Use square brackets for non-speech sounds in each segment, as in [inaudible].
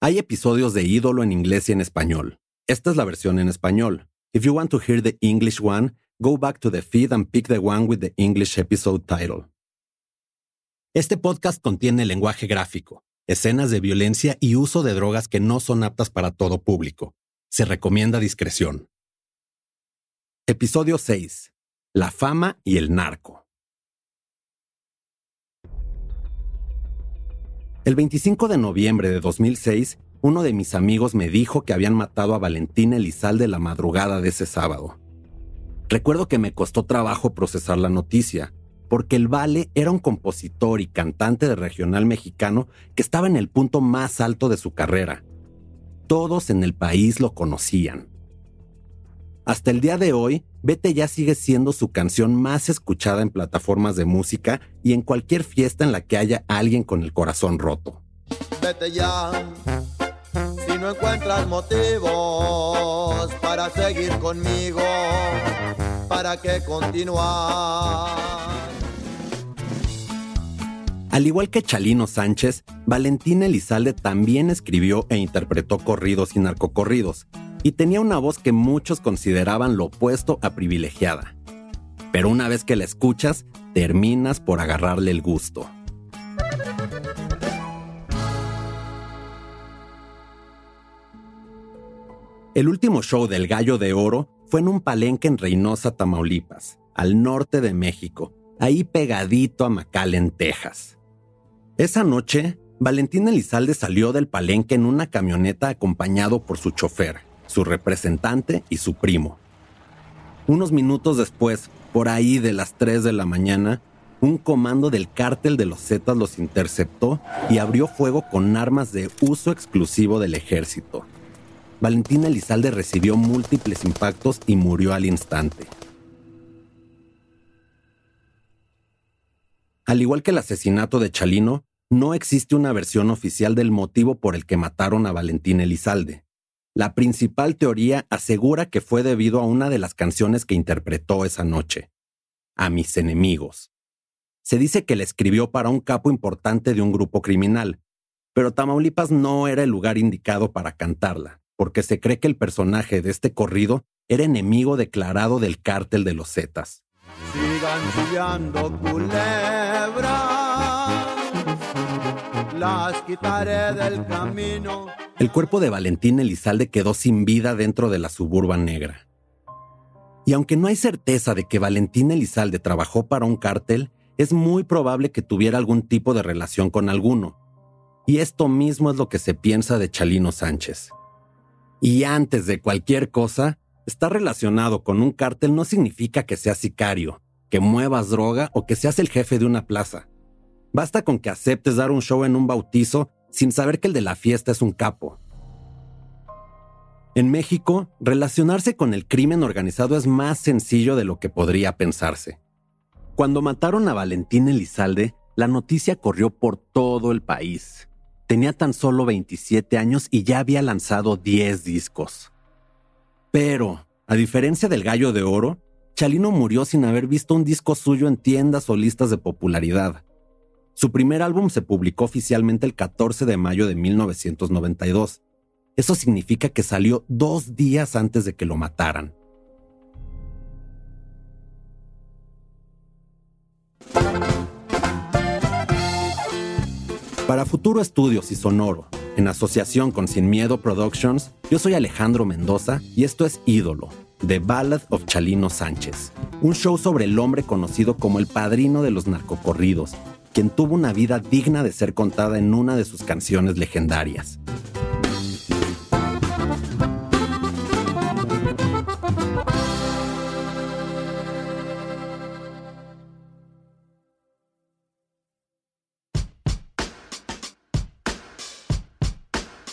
Hay episodios de Ídolo en inglés y en español. Esta es la versión en español. If you want to hear the English one, go back to the feed and pick the one with the English episode title. Este podcast contiene lenguaje gráfico, escenas de violencia y uso de drogas que no son aptas para todo público. Se recomienda discreción. Episodio 6. La fama y el narco. El 25 de noviembre de 2006, uno de mis amigos me dijo que habían matado a Valentín Elizalde la madrugada de ese sábado. Recuerdo que me costó trabajo procesar la noticia, porque el Vale era un compositor y cantante de regional mexicano que estaba en el punto más alto de su carrera. Todos en el país lo conocían. Hasta el día de hoy, Vete ya sigue siendo su canción más escuchada en plataformas de música y en cualquier fiesta en la que haya alguien con el corazón roto. Vete ya, si no encuentras motivos para seguir conmigo, ¿para qué continuar? Al igual que Chalino Sánchez, Valentín Elizalde también escribió e interpretó corridos y narcocorridos, y tenía una voz que muchos consideraban lo opuesto a privilegiada. Pero una vez que la escuchas, terminas por agarrarle el gusto. El último show del Gallo de Oro fue en un palenque en Reynosa, Tamaulipas, al norte de México, ahí pegadito a McAllen, Texas. Esa noche, Valentín Elizalde salió del palenque en una camioneta acompañado por su chofer, su representante y su primo. Unos minutos después, por ahí de las 3 de la mañana, un comando del cártel de los Zetas los interceptó y abrió fuego con armas de uso exclusivo del ejército. Valentín Elizalde recibió múltiples impactos y murió al instante. Al igual que el asesinato de Chalino, no existe una versión oficial del motivo por el que mataron a Valentín Elizalde. La principal teoría asegura que fue debido a una de las canciones que interpretó esa noche, A mis enemigos. Se dice que la escribió para un capo importante de un grupo criminal, pero Tamaulipas no era el lugar indicado para cantarla, porque se cree que el personaje de este corrido era enemigo declarado del cártel de los Zetas. Sigan las quitaré del camino. El cuerpo de Valentín Elizalde quedó sin vida dentro de la suburban negra. Y aunque no hay certeza de que Valentín Elizalde trabajó para un cártel, es muy probable que tuviera algún tipo de relación con alguno. Y esto mismo es lo que se piensa de Chalino Sánchez. Y antes de cualquier cosa, estar relacionado con un cártel no significa que seas sicario, que muevas droga o que seas el jefe de una plaza. Basta con que aceptes dar un show en un bautizo sin saber que el de la fiesta es un capo. En México, relacionarse con el crimen organizado es más sencillo de lo que podría pensarse. Cuando mataron a Valentín Elizalde, la noticia corrió por todo el país. Tenía tan solo 27 años y ya había lanzado 10 discos. Pero, a diferencia del Gallo de Oro, Chalino murió sin haber visto un disco suyo en tiendas o listas de popularidad. Su primer álbum se publicó oficialmente el 14 de mayo de 1992. Eso significa que salió dos días antes de que lo mataran. Para Futuro Estudios y Sonoro, en asociación con Sin Miedo Productions, yo soy Alejandro Mendoza y esto es Ídolo, The Ballad of Chalino Sánchez, un show sobre el hombre conocido como el padrino de los narcocorridos, quien tuvo una vida digna de ser contada en una de sus canciones legendarias.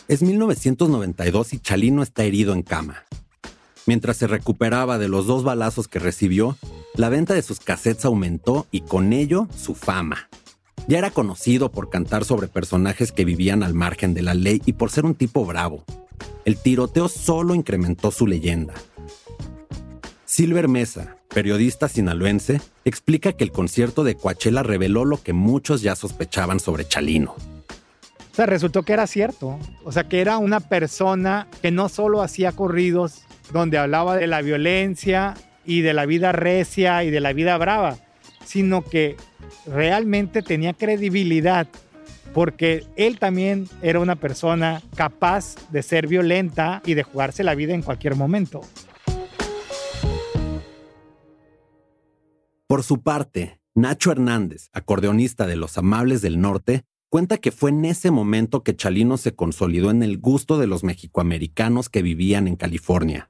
Es 1992 y Chalino está herido en cama. Mientras se recuperaba de los dos balazos que recibió, la venta de sus cassettes aumentó y con ello su fama. Ya era conocido por cantar sobre personajes que vivían al margen de la ley y por ser un tipo bravo. el tiroteo solo incrementó su leyenda. Silver Mesa, periodista sinaloense, explica que el concierto de Coachella reveló lo que muchos ya sospechaban sobre Chalino. O sea, resultó que era cierto. O sea, que era una persona que no solo hacía corridos donde hablaba de la violencia y de la vida recia y de la vida brava, sino que realmente tenía credibilidad porque él también era una persona capaz de ser violenta y de jugarse la vida en cualquier momento. Por su parte, Nacho Hernández, acordeonista de Los Amables del Norte, cuenta que fue en ese momento que Chalino se consolidó en el gusto de los mexicoamericanos que vivían en California.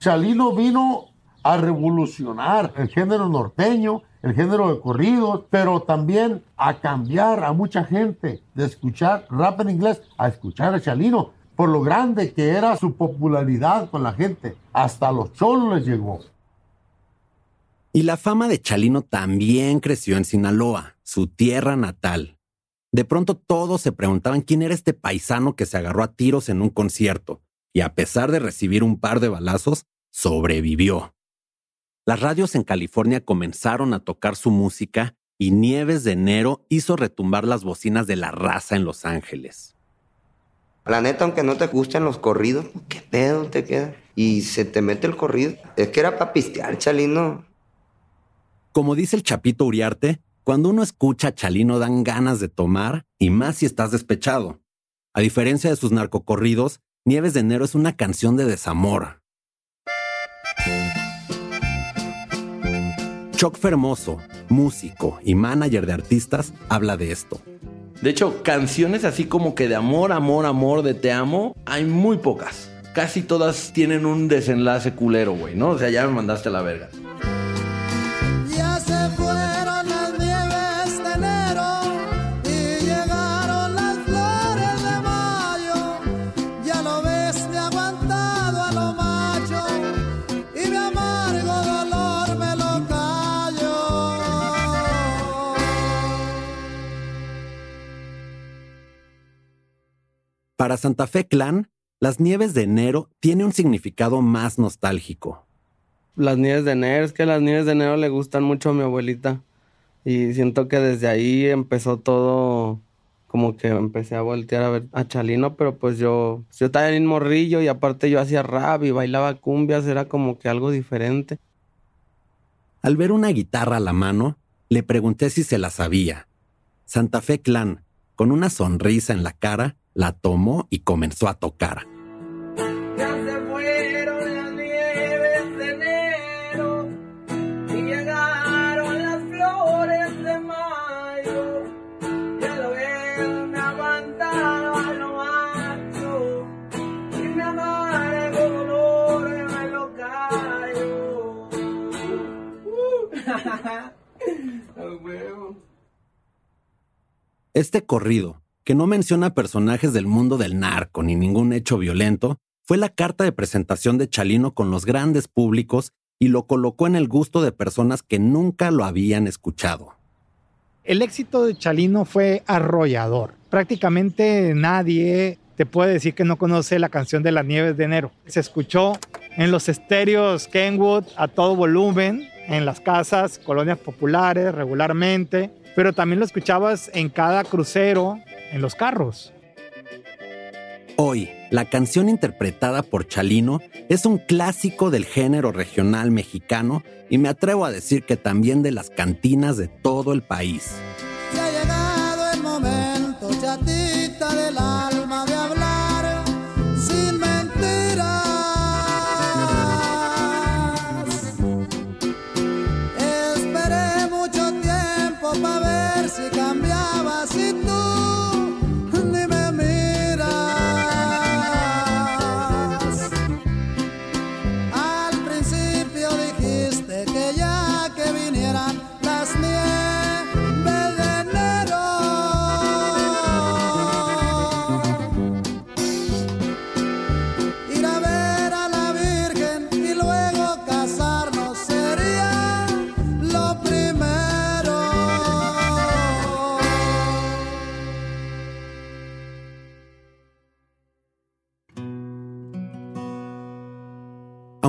Chalino vino a revolucionar el género norteño, el género de corridos, pero también a cambiar a mucha gente de escuchar rap en inglés a escuchar a Chalino, por lo grande que era su popularidad con la gente. Hasta los cholos les llegó. Y la fama de Chalino también creció en Sinaloa, su tierra natal. De pronto todos se preguntaban quién era este paisano que se agarró a tiros en un concierto, y a pesar de recibir un par de balazos, sobrevivió. Las radios en California comenzaron a tocar su música y Nieves de Enero hizo retumbar las bocinas de la raza en Los Ángeles. La neta, aunque no te gusten los corridos, ¿qué pedo te queda? Y se te mete el corrido. Es que era para pistear, Chalino. Como dice el Chapito Uriarte, cuando uno escucha a Chalino dan ganas de tomar, y más si estás despechado. A diferencia de sus narcocorridos, Nieves de Enero es una canción de desamor. Choc Fermoso, músico y manager de artistas, habla de esto. De hecho, canciones así como que de amor, amor, amor, de te amo, hay muy pocas. Casi todas tienen un desenlace culero, güey, ¿no? O sea, ya me mandaste a la verga. Para Santa Fe Clan, las nieves de enero tiene un significado más nostálgico. Las nieves de enero, es que las nieves de enero le gustan mucho a mi abuelita. Y siento que desde ahí empezó todo, como que empecé a voltear a ver a Chalino, pero pues yo, yo estaba en morrillo y aparte yo hacía rap y bailaba cumbias, era como que algo diferente. Al ver una guitarra a la mano, le pregunté si se la sabía. Santa Fe Clan, con una sonrisa en la cara, la tomó y comenzó a tocar. Ya se fueron las nieves de enero y llegaron las flores de mayo. Ya lo ven, me aguantaba lo macho y mi amargo dolor me lo callo. [laughs] Uh. A huevo. Este corrido, que no menciona personajes del mundo del narco ni ningún hecho violento, fue la carta de presentación de Chalino con los grandes públicos y lo colocó en el gusto de personas que nunca lo habían escuchado. El éxito de Chalino fue arrollador. Prácticamente nadie te puede decir que no conoce la canción de las nieves de enero. Se escuchó en los estéreos Kenwood a todo volumen, en las casas, colonias populares regularmente, pero también lo escuchabas en cada crucero, en los carros. Hoy, la canción interpretada por Chalino es un clásico del género regional mexicano y me atrevo a decir que también de las cantinas de todo el país. Ya ha llegado el momento, chatita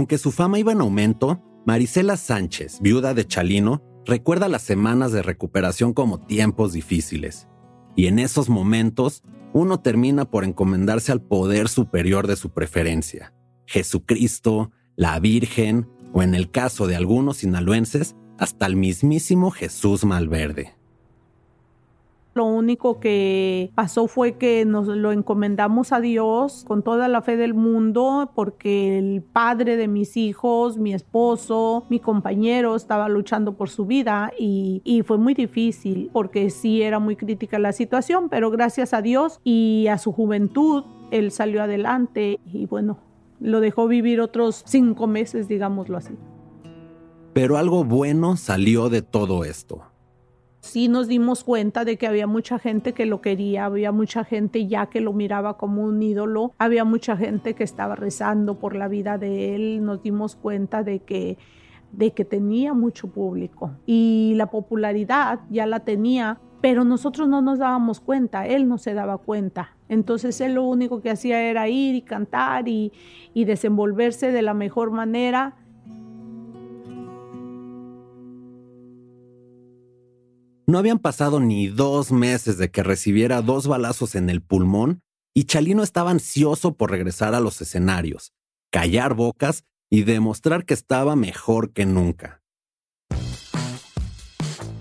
Aunque su fama iba en aumento, Marisela Sánchez, viuda de Chalino, recuerda las semanas de recuperación como tiempos difíciles. Y en esos momentos, uno termina por encomendarse al poder superior de su preferencia, Jesucristo, la Virgen o en el caso de algunos sinaloenses, hasta el mismísimo Jesús Malverde. Lo único que pasó fue que nos lo encomendamos a Dios con toda la fe del mundo porque el padre de mis hijos, mi esposo, mi compañero estaba luchando por su vida y, fue muy difícil porque sí era muy crítica la situación, pero gracias a Dios y a su juventud él salió adelante y bueno, lo dejó vivir otros cinco meses, digámoslo así. Pero algo bueno salió de todo esto. Sí nos dimos cuenta de que había mucha gente que lo quería, había mucha gente ya que lo miraba como un ídolo, había mucha gente que estaba rezando por la vida de él, nos dimos cuenta de que de que tenía mucho público y la popularidad ya la tenía, pero nosotros no nos dábamos cuenta, él no se daba cuenta. Entonces él lo único que hacía era ir y cantar y, y desenvolverse de la mejor manera. No habían pasado ni dos meses de que recibiera dos balazos en el pulmón y Chalino estaba ansioso por regresar a los escenarios, callar bocas y demostrar que estaba mejor que nunca.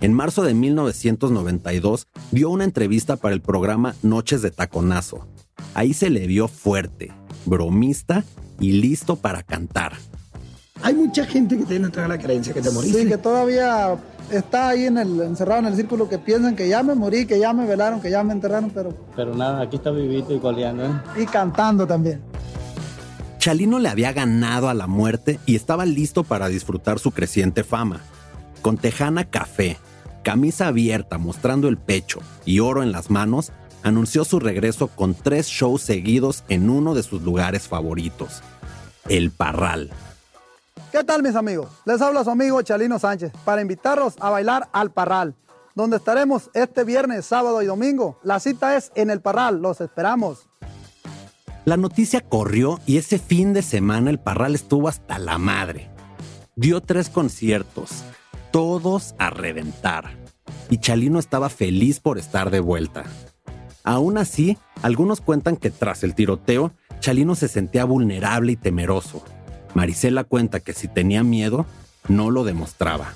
En marzo de 1992 dio una entrevista para el programa Noches de Taconazo. Ahí se le vio fuerte, bromista y listo para cantar. Hay mucha gente que tiene toda la creencia que te moriste. Sí, que todavía está ahí en el, encerrado en el círculo que piensan que ya me morí, que ya me velaron, que ya me enterraron, pero... Pero nada, aquí está vivito y coleando, ¿eh? Y cantando también. Chalino le había ganado a la muerte y estaba listo para disfrutar su creciente fama. Con tejana café, camisa abierta mostrando el pecho y oro en las manos, anunció su regreso con tres shows seguidos en uno de sus lugares favoritos, El Parral. ¿Qué tal mis amigos? Les habla su amigo Chalino Sánchez para invitarlos a bailar al Parral, donde estaremos este viernes, sábado y domingo. La cita es en el Parral, los esperamos. La noticia corrió y ese fin de semana el Parral estuvo hasta la madre. Dio tres conciertos, todos a reventar. Y Chalino estaba feliz por estar de vuelta. Aún así, algunos cuentan que tras el tiroteo, Chalino se sentía vulnerable y temeroso. Marisela cuenta que si tenía miedo, no lo demostraba.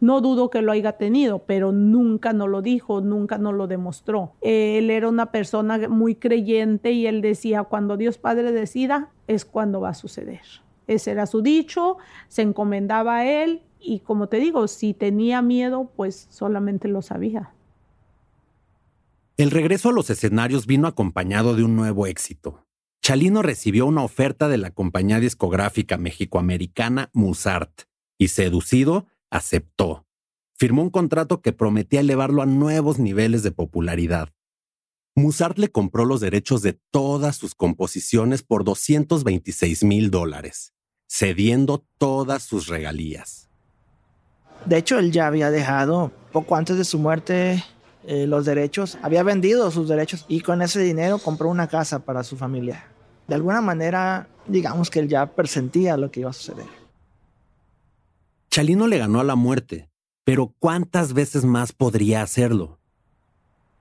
No dudo que lo haya tenido, pero nunca no lo dijo, nunca no lo demostró. Él era una persona muy creyente y él decía, cuando Dios Padre decida, es cuando va a suceder. Ese era su dicho, se encomendaba a él y como te digo, si tenía miedo, pues solamente lo sabía. El regreso a los escenarios vino acompañado de un nuevo éxito. Chalino recibió una oferta de la compañía discográfica mexicoamericana Musart y seducido, aceptó. Firmó un contrato que prometía elevarlo a nuevos niveles de popularidad. Musart le compró los derechos de todas sus composiciones por 226 mil dólares, cediendo todas sus regalías. De hecho, él ya había dejado, poco antes de su muerte, eh, los derechos, había vendido sus derechos y con ese dinero compró una casa para su familia. De alguna manera, digamos que él ya presentía lo que iba a suceder. Chalino le ganó a la muerte, pero ¿cuántas veces más podría hacerlo?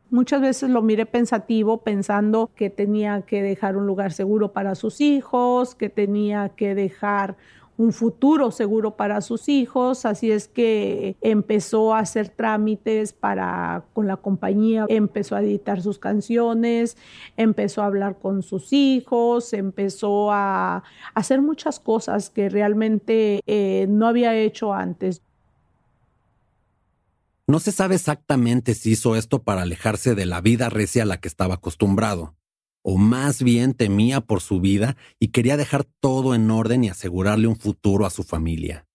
Muchas veces lo miré pensativo, pensando que tenía que dejar un lugar seguro para sus hijos, que tenía que dejar un futuro seguro para sus hijos, así es que empezó a hacer trámites para con la compañía, empezó a editar sus canciones, empezó a hablar con sus hijos, empezó a hacer muchas cosas que realmente eh, no había hecho antes. No se sabe exactamente si hizo esto para alejarse de la vida recia a la que estaba acostumbrado, o más bien temía por su vida y quería dejar todo en orden y asegurarle un futuro a su familia.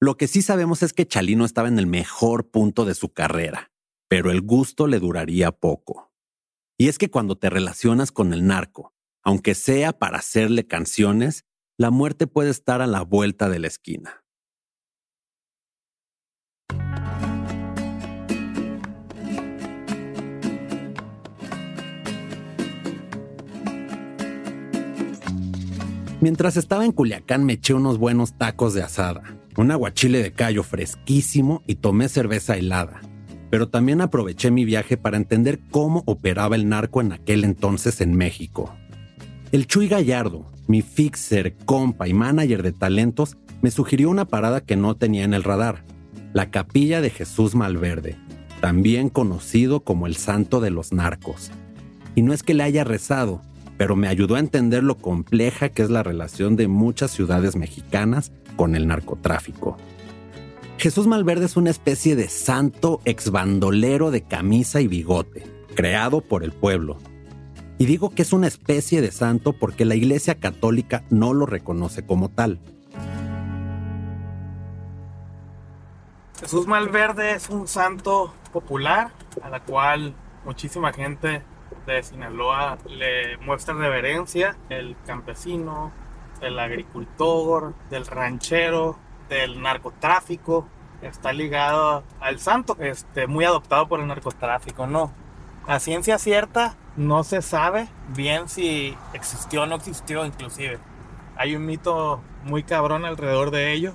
Lo que sí sabemos es que Chalino estaba en el mejor punto de su carrera, pero el gusto le duraría poco. Y es que cuando te relacionas con el narco, aunque sea para hacerle canciones, la muerte puede estar a la vuelta de la esquina. Mientras estaba en Culiacán me eché unos buenos tacos de asada, un aguachile de callo fresquísimo y tomé cerveza helada. Pero también aproveché mi viaje para entender cómo operaba el narco en aquel entonces en México. El Chuy Gallardo, mi fixer, compa y manager de talentos, me sugirió una parada que no tenía en el radar, la capilla de Jesús Malverde, también conocido como el santo de los narcos. Y no es que le haya rezado, pero me ayudó a entender lo compleja que es la relación de muchas ciudades mexicanas con el narcotráfico. Jesús Malverde es una especie de santo exbandolero de camisa y bigote, creado por el pueblo. Y digo que es una especie de santo porque la Iglesia Católica no lo reconoce como tal. Jesús Malverde es un santo popular a la cual muchísima gente de Sinaloa le muestra reverencia, el campesino, el agricultor, del ranchero, del narcotráfico, está ligado al santo, este, muy adoptado por el narcotráfico, ¿no? A ciencia cierta no se sabe bien si existió o no existió inclusive. Hay un mito muy cabrón alrededor de ello.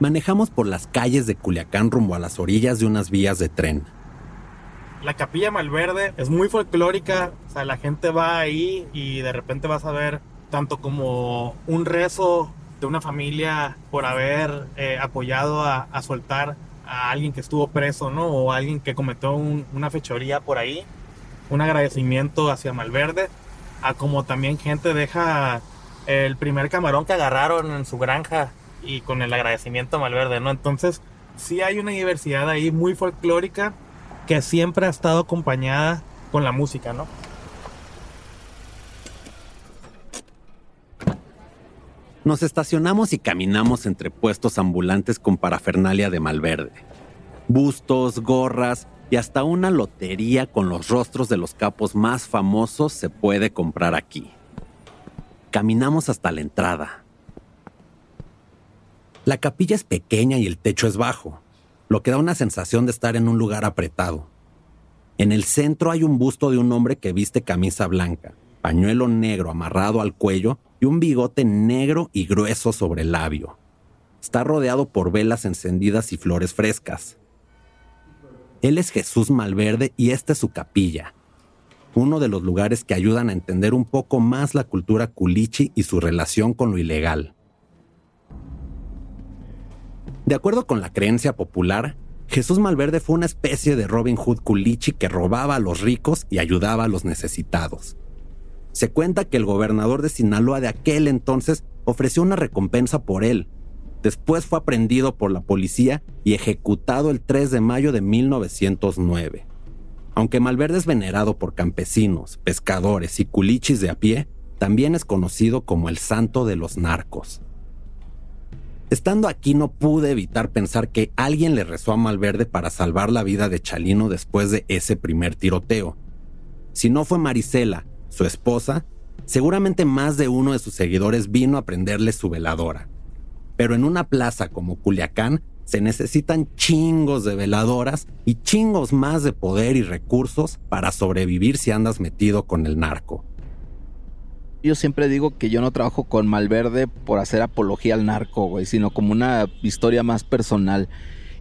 Manejamos por las calles de Culiacán rumbo a las orillas de unas vías de tren. La capilla Malverde es muy folclórica, o sea, la gente va ahí y de repente vas a ver tanto como un rezo de una familia por haber eh, apoyado a, soltar a alguien que estuvo preso, ¿no? O alguien que cometió un, una fechoría por ahí. Un agradecimiento hacia Malverde, a como también gente deja el primer camarón que agarraron en su granja y con el agradecimiento a Malverde, ¿no? Entonces, sí hay una diversidad ahí muy folclórica que siempre ha estado acompañada con la música, ¿no? Nos estacionamos y caminamos entre puestos ambulantes con parafernalia de Malverde. Bustos, gorras y hasta una lotería con los rostros de los capos más famosos se puede comprar aquí. Caminamos hasta la entrada. La capilla es pequeña y el techo es bajo, lo que da una sensación de estar en un lugar apretado. En el centro hay un busto de un hombre que viste camisa blanca, pañuelo negro amarrado al cuello y un bigote negro y grueso sobre el labio. Está rodeado por velas encendidas y flores frescas. Él es Jesús Malverde y esta es su capilla, uno de los lugares que ayudan a entender un poco más la cultura culichi y su relación con lo ilegal. De acuerdo con la creencia popular, Jesús Malverde fue una especie de Robin Hood culichi que robaba a los ricos y ayudaba a los necesitados. Se cuenta que el gobernador de Sinaloa de aquel entonces ofreció una recompensa por él. Después fue aprendido por la policía y ejecutado el 3 de mayo de 1909. Aunque Malverde es venerado por campesinos, pescadores y culichis de a pie, también es conocido como el santo de los narcos. Estando aquí no pude evitar pensar que alguien le rezó a Malverde para salvar la vida de Chalino después de ese primer tiroteo. Si no fue Marisela, su esposa, seguramente más de uno de sus seguidores vino a prenderle su veladora. Pero en una plaza como Culiacán se necesitan chingos de veladoras y chingos más de poder y recursos para sobrevivir si andas metido con el narco. Yo siempre digo que yo no trabajo con Malverde por hacer apología al narco, güey, sino como una historia más personal.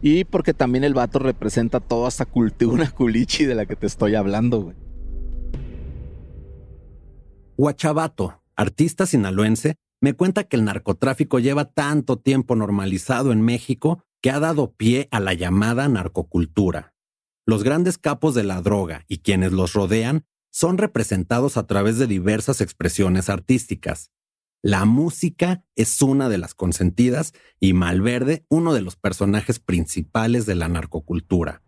Y porque también el vato representa toda esta cultura [laughs] culichi de la que te estoy hablando, güey. Guachabato, artista sinaloense, me cuenta que el narcotráfico lleva tanto tiempo normalizado en México que ha dado pie a la llamada narcocultura. Los grandes capos de la droga y quienes los rodean son representados a través de diversas expresiones artísticas. La música es una de las consentidas y Malverde uno de los personajes principales de la narcocultura.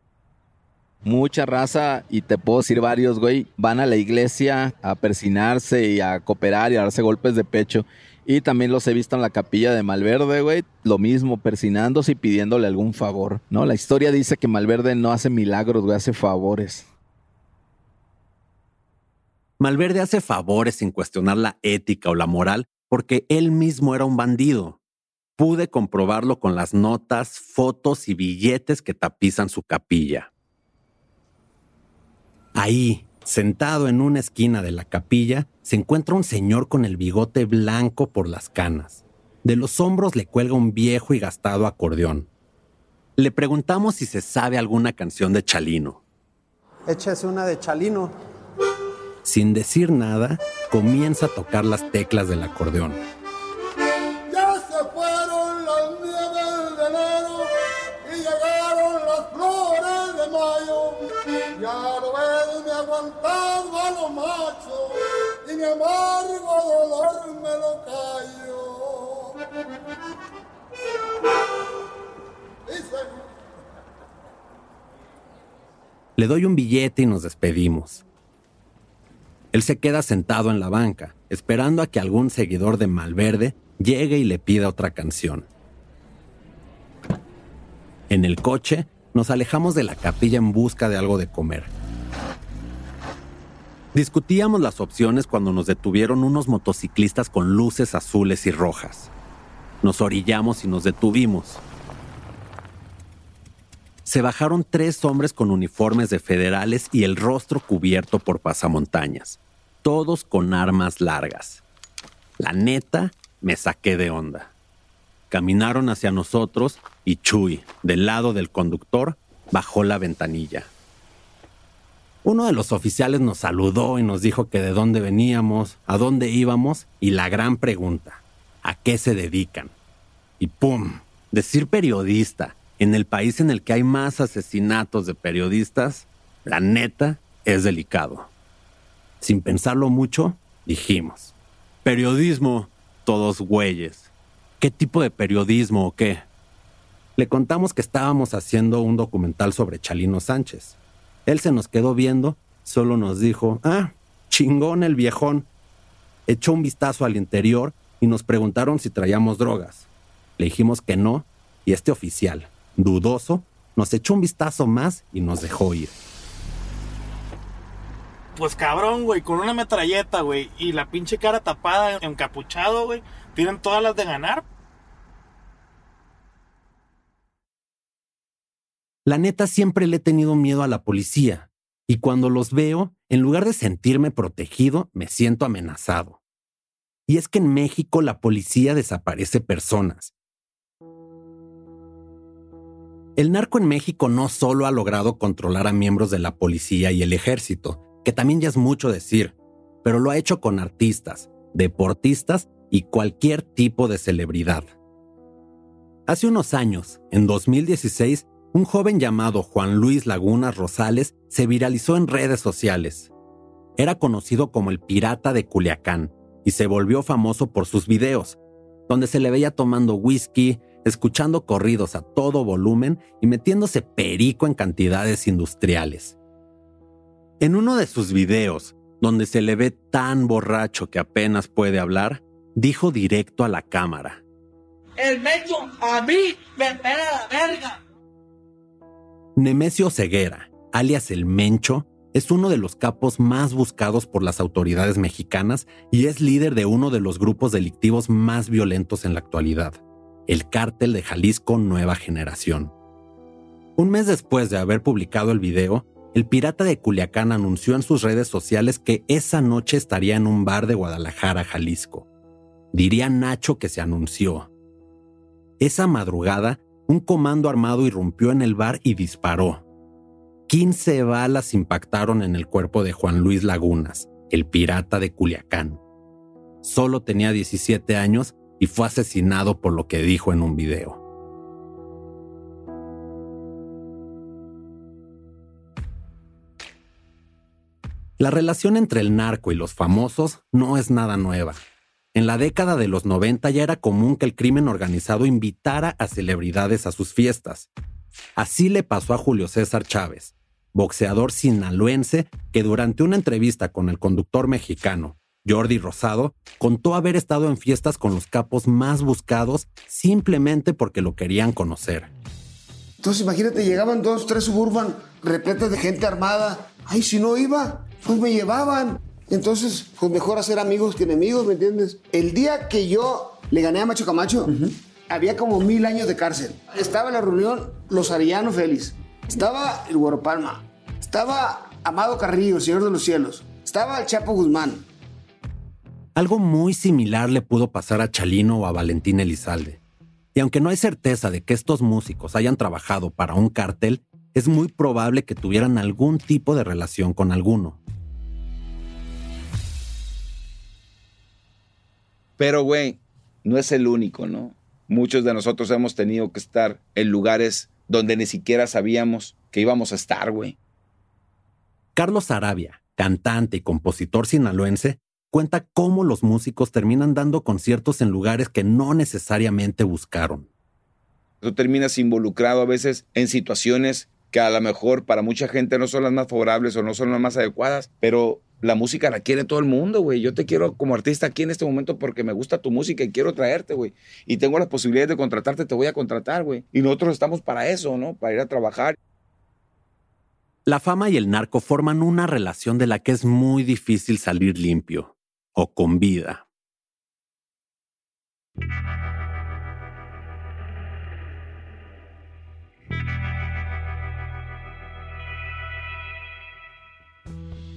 Mucha raza, y te puedo decir varios, güey, van a la iglesia a persinarse y a cooperar y a darse golpes de pecho. Y también los he visto en la capilla de Malverde, güey, lo mismo, persinándose y pidiéndole algún favor, ¿no? La historia dice que Malverde no hace milagros, güey, hace favores. Malverde hace favores sin cuestionar la ética o la moral porque él mismo era un bandido. Pude comprobarlo con las notas, fotos y billetes que tapizan su capilla. Ahí, Sentado en una esquina de la capilla, se encuentra un señor con el bigote blanco por las canas. De los hombros le cuelga un viejo y gastado acordeón. Le preguntamos si se sabe alguna canción de Chalino. Échese una de Chalino. Sin decir nada, comienza a tocar las teclas del acordeón. Ya se fueron las nieves de enero y llegaron las flores de mayo. Ya no ves me aguantando a los machos y mi amargo dolor me lo callo. Le doy un billete y nos despedimos. Él se queda sentado en la banca, esperando a que algún seguidor de Malverde llegue y le pida otra canción. En el coche, nos alejamos de la capilla en busca de algo de comer. Discutíamos las opciones cuando nos detuvieron unos motociclistas con luces azules y rojas. Nos orillamos y nos detuvimos. Se bajaron tres hombres con uniformes de federales y el rostro cubierto por pasamontañas, todos con armas largas. La neta, me saqué de onda. Caminaron hacia nosotros y Chuy, del lado del conductor, bajó la ventanilla. Uno de los oficiales nos saludó y nos dijo que de dónde veníamos, a dónde íbamos y la gran pregunta, ¿a qué se dedican? Y ¡pum! Decir periodista en el país en el que hay más asesinatos de periodistas, la neta es delicado. Sin pensarlo mucho, dijimos, periodismo, todos güeyes. ¿Qué tipo de periodismo o qué? Le contamos que estábamos haciendo un documental sobre Chalino Sánchez. Él se nos quedó viendo, solo nos dijo, ah, chingón el viejón. Echó un vistazo al interior y nos preguntaron si traíamos drogas. Le dijimos que no, y este oficial, dudoso, nos echó un vistazo más y nos dejó ir. Pues cabrón, güey, con una metralleta, güey, y la pinche cara tapada, encapuchado, güey, tienen todas las de ganar. La neta siempre le he tenido miedo a la policía, y cuando los veo, en lugar de sentirme protegido, me siento amenazado. Y es que en México la policía desaparece personas. El narco en México no solo ha logrado controlar a miembros de la policía y el ejército, que también ya es mucho decir, pero lo ha hecho con artistas, deportistas y cualquier tipo de celebridad. Hace unos años, en 2016, un joven llamado Juan Luis Lagunas Rosales se viralizó en redes sociales. Era conocido como el pirata de Culiacán y se volvió famoso por sus videos, donde se le veía tomando whisky, escuchando corridos a todo volumen y metiéndose perico en cantidades industriales. En uno de sus videos, donde se le ve tan borracho que apenas puede hablar, dijo directo a la cámara. El mecho a mí me pela la verga. Nemesio Ceguera, alias el Mencho, es uno de los capos más buscados por las autoridades mexicanas y es líder de uno de los grupos delictivos más violentos en la actualidad, el Cártel de Jalisco Nueva Generación. Un mes después de haber publicado el video, el pirata de Culiacán anunció en sus redes sociales que esa noche estaría en un bar de Guadalajara, Jalisco. Diría Nacho que se anunció. Esa madrugada, un comando armado irrumpió en el bar y disparó. 15 balas impactaron en el cuerpo de Juan Luis Lagunas, el pirata de Culiacán. Solo tenía 17 años y fue asesinado por lo que dijo en un video. La relación entre el narco y los famosos no es nada nueva. En la década de los 90 ya era común que el crimen organizado invitara a celebridades a sus fiestas. Así le pasó a Julio César Chávez, boxeador sinaloense que durante una entrevista con el conductor mexicano Jordi Rosado contó haber estado en fiestas con los capos más buscados simplemente porque lo querían conocer. Entonces imagínate, llegaban dos, tres suburban repletas de gente armada. Ay, si no iba, pues me llevaban. Entonces, pues mejor hacer amigos que enemigos, ¿me entiendes? El día que yo le gané a Macho Camacho, había como mil años de cárcel. Estaba en la reunión los Arellano Félix, estaba el Güero Palma, estaba Amado Carrillo, el Señor de los Cielos. Estaba el Chapo Guzmán. Algo muy similar le pudo pasar a Chalino o a Valentín Elizalde. Y aunque no hay certeza de que estos músicos hayan trabajado para un cártel, es muy probable que tuvieran algún tipo de relación con alguno. Pero, güey, no es el único, ¿no? Muchos de nosotros hemos tenido que estar en lugares donde ni siquiera sabíamos que íbamos a estar, güey. Carlos Arabia, cantante y compositor sinaloense, cuenta cómo los músicos terminan dando conciertos en lugares que no necesariamente buscaron. Tú terminas involucrado a veces en situaciones que a lo mejor para mucha gente no son las más favorables o no son las más adecuadas, pero la música la quiere todo el mundo, güey. Yo te quiero como artista aquí en este momento porque me gusta tu música y quiero traerte, güey. Y tengo las posibilidades de contratarte, te voy a contratar, güey. Y nosotros estamos para eso, ¿no? Para ir a trabajar. La fama y el narco forman una relación de la que es muy difícil salir limpio o con vida.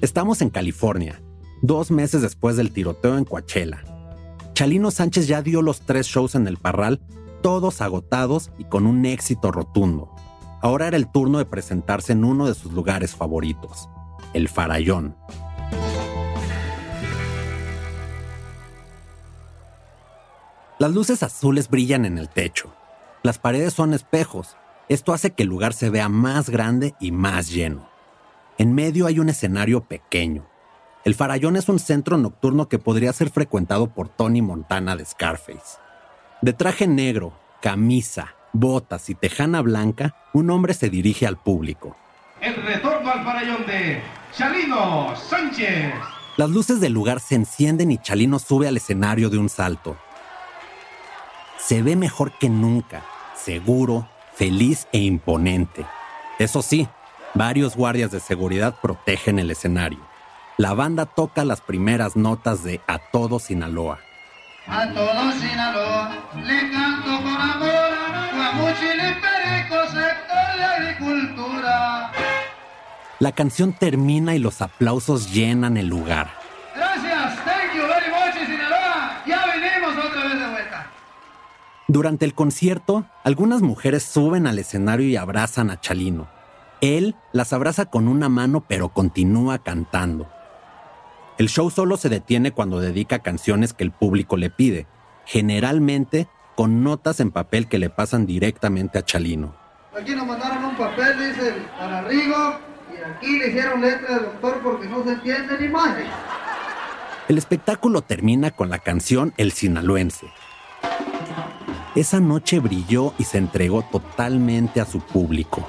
Estamos en California, dos meses después del tiroteo en Coachella. Chalino Sánchez ya dio los tres shows en el Parral, todos agotados y con un éxito rotundo. Ahora era el turno de presentarse en uno de sus lugares favoritos, el Farallón. Las luces azules brillan en el techo. Las paredes son espejos. Esto hace que el lugar se vea más grande y más lleno. En medio hay un escenario pequeño. El Farallón es un centro nocturno que podría ser frecuentado por Tony Montana de Scarface. De traje negro, camisa, botas y tejana blanca, un hombre se dirige al público. El retorno al farallón de Chalino Sánchez. Las luces del lugar se encienden y Chalino sube al escenario de un salto. Se ve mejor que nunca, seguro, feliz e imponente. Eso sí, varios guardias de seguridad protegen el escenario. La banda toca las primeras notas de A Todo Sinaloa. A todo Sinaloa le canto con amor, Guamuchil Perico, sector de agricultura. La canción termina y los aplausos llenan el lugar. Gracias, thank you very much, Sinaloa. Ya venimos otra vez de vuelta. Durante el concierto, algunas mujeres suben al escenario y abrazan a Chalino. Él las abraza con una mano pero continúa cantando. El show solo se detiene cuando dedica canciones que el público le pide, generalmente con notas en papel que le pasan directamente a Chalino. Aquí nos mandaron un papel, dice, para Rigo, y aquí le hicieron letra del doctor porque no se entiende ni madre. El espectáculo termina con la canción El Sinaloense. Esa noche brilló y se entregó totalmente a su público.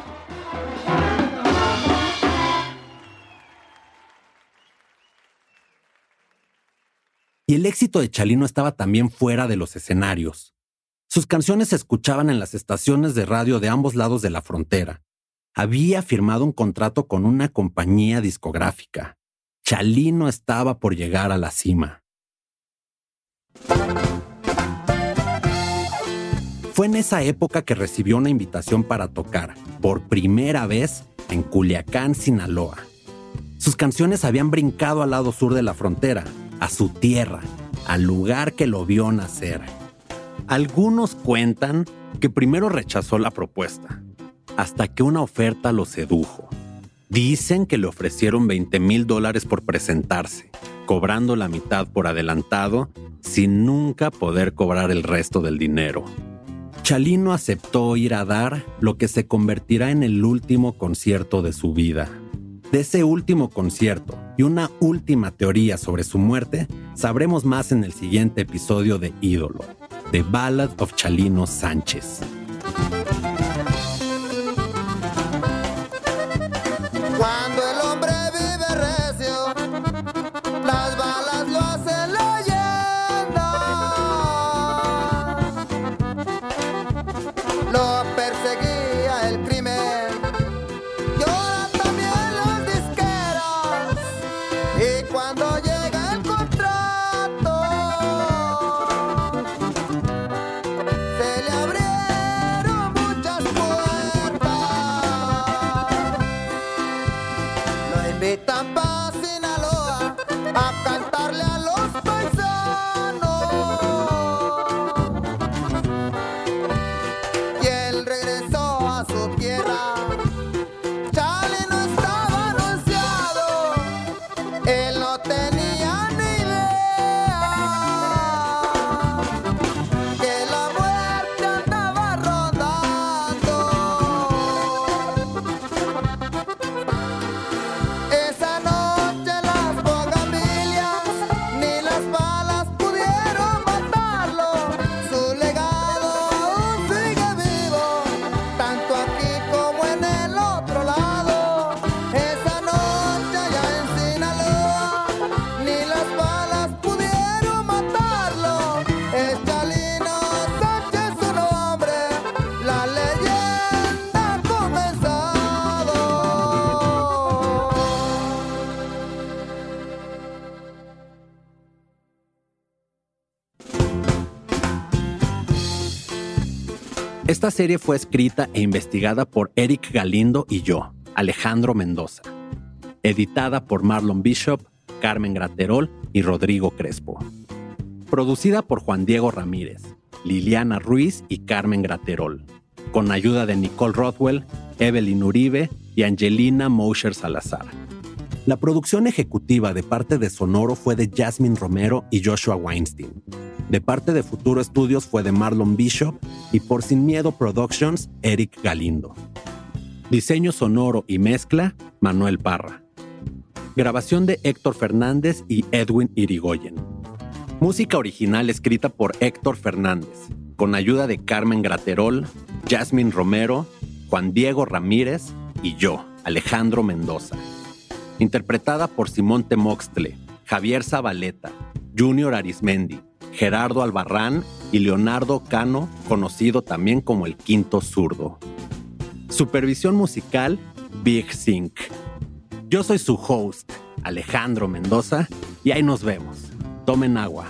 Y el éxito de Chalino estaba también fuera de los escenarios. Sus canciones se escuchaban en las estaciones de radio de ambos lados de la frontera. Había firmado un contrato con una compañía discográfica. Chalino estaba por llegar a la cima. Fue en esa época que recibió una invitación para tocar, por primera vez, en Culiacán, Sinaloa. Sus canciones habían brincado al lado sur de la frontera, a su tierra, al lugar que lo vio nacer. Algunos cuentan que primero rechazó la propuesta, hasta que una oferta lo sedujo. Dicen que le ofrecieron 20 mil dólares por presentarse, cobrando la mitad por adelantado, sin nunca poder cobrar el resto del dinero. Chalino aceptó ir a dar lo que se convertirá en el último concierto de su vida. De ese último concierto y una última teoría sobre su muerte, sabremos más en el siguiente episodio de Ídolo, The Ballad of Chalino Sánchez. Esta serie fue escrita e investigada por Eric Galindo y yo, Alejandro Mendoza. Editada por Marlon Bishop, Carmen Graterol y Rodrigo Crespo. Producida por Juan Diego Ramírez, Liliana Ruiz y Carmen Graterol. Con ayuda de Nicole Rothwell, Evelyn Uribe y Angelina Mosher Salazar. La producción ejecutiva de parte de Sonoro fue de Jasmine Romero y Joshua Weinstein. De parte de Futuro Studios fue de Marlon Bishop y por Sin Miedo Productions, Eric Galindo. Diseño sonoro y mezcla, Manuel Parra. Grabación de Héctor Fernández y Edwin Irigoyen. Música original escrita por Héctor Fernández, con ayuda de Carmen Graterol, Jasmine Romero, Juan Diego Ramírez y yo, Alejandro Mendoza. Interpretada por Simón Temoxtle, Javier Zabaleta, Junior Arismendi, Gerardo Albarrán y Leonardo Cano, conocido también como el Quinto Zurdo. Supervisión musical, Big Sync. Yo soy su host, Alejandro Mendoza, y ahí nos vemos. Tomen agua.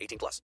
18 plus.